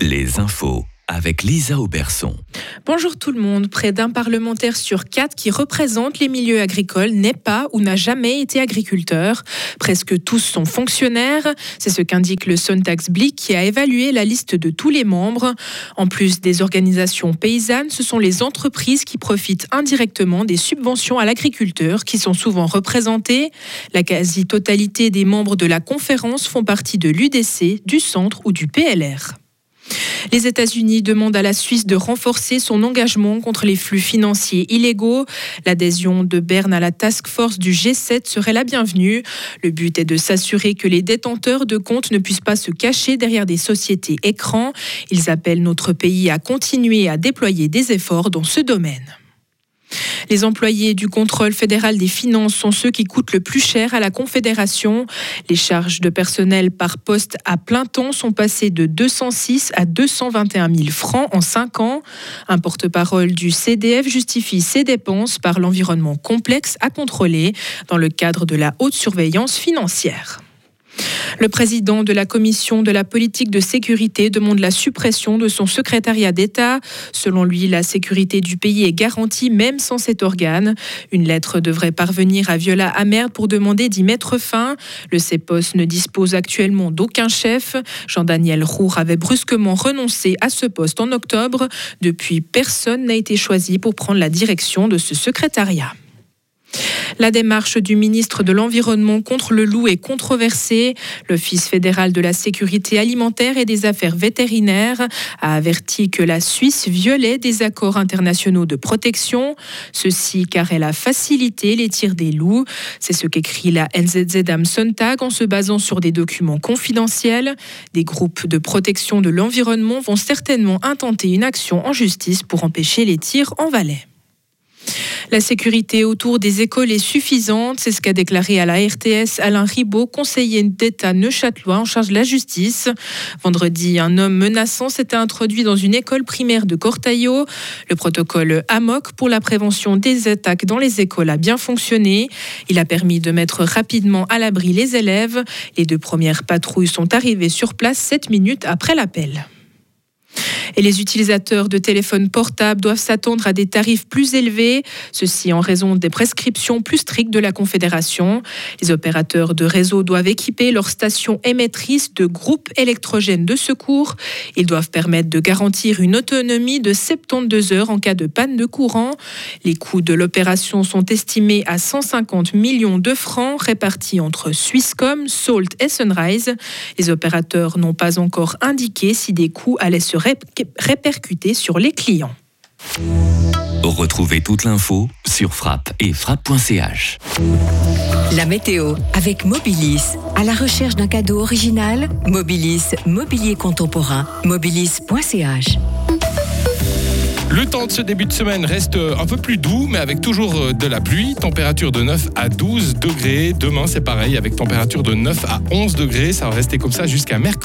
les infos avec Lisa Auberson. Bonjour tout le monde. Près d'un parlementaire sur quatre qui représente les milieux agricoles n'est pas ou n'a jamais été agriculteur. Presque tous sont fonctionnaires. C'est ce qu'indique le Sontax Blick qui a évalué la liste de tous les membres. En plus des organisations paysannes, ce sont les entreprises qui profitent indirectement des subventions à l'agriculteur qui sont souvent représentées. La quasi-totalité des membres de la conférence font partie de l'UDC, du centre ou du PLR. Les États-Unis demandent à la Suisse de renforcer son engagement contre les flux financiers illégaux. L'adhésion de Berne à la task force du G7 serait la bienvenue. Le but est de s'assurer que les détenteurs de comptes ne puissent pas se cacher derrière des sociétés écrans. Ils appellent notre pays à continuer à déployer des efforts dans ce domaine. Les employés du contrôle fédéral des finances sont ceux qui coûtent le plus cher à la Confédération. Les charges de personnel par poste à plein temps sont passées de 206 à 221 000 francs en 5 ans. Un porte-parole du CDF justifie ces dépenses par l'environnement complexe à contrôler dans le cadre de la haute surveillance financière. Le président de la commission de la politique de sécurité demande la suppression de son secrétariat d'État. Selon lui, la sécurité du pays est garantie même sans cet organe. Une lettre devrait parvenir à Viola Amerd pour demander d'y mettre fin. Le CEPOS ne dispose actuellement d'aucun chef. Jean-Daniel Roux avait brusquement renoncé à ce poste en octobre. Depuis, personne n'a été choisi pour prendre la direction de ce secrétariat. La démarche du ministre de l'Environnement contre le loup est controversée. L'Office fédéral de la sécurité alimentaire et des affaires vétérinaires a averti que la Suisse violait des accords internationaux de protection. Ceci car elle a facilité les tirs des loups. C'est ce qu'écrit la NZZ am en se basant sur des documents confidentiels. Des groupes de protection de l'environnement vont certainement intenter une action en justice pour empêcher les tirs en Valais. La sécurité autour des écoles est suffisante, c'est ce qu'a déclaré à la RTS Alain Ribaud, conseiller d'État neuchâtelois en charge de la justice. Vendredi, un homme menaçant s'était introduit dans une école primaire de Cortaillot. Le protocole AMOC pour la prévention des attaques dans les écoles a bien fonctionné. Il a permis de mettre rapidement à l'abri les élèves. Les deux premières patrouilles sont arrivées sur place sept minutes après l'appel. Et les utilisateurs de téléphones portables doivent s'attendre à des tarifs plus élevés, ceci en raison des prescriptions plus strictes de la Confédération. Les opérateurs de réseau doivent équiper leurs stations émettrices de groupes électrogènes de secours. Ils doivent permettre de garantir une autonomie de 72 heures en cas de panne de courant. Les coûts de l'opération sont estimés à 150 millions de francs répartis entre Swisscom, Salt et Sunrise. Les opérateurs n'ont pas encore indiqué si des coûts allaient se répercuter sur les clients. Retrouvez toute l'info sur frappe et frappe.ch. La météo avec Mobilis. À la recherche d'un cadeau original, Mobilis, mobilier contemporain, mobilis.ch. Le temps de ce début de semaine reste un peu plus doux, mais avec toujours de la pluie. Température de 9 à 12 degrés. Demain, c'est pareil, avec température de 9 à 11 degrés. Ça va rester comme ça jusqu'à mercredi.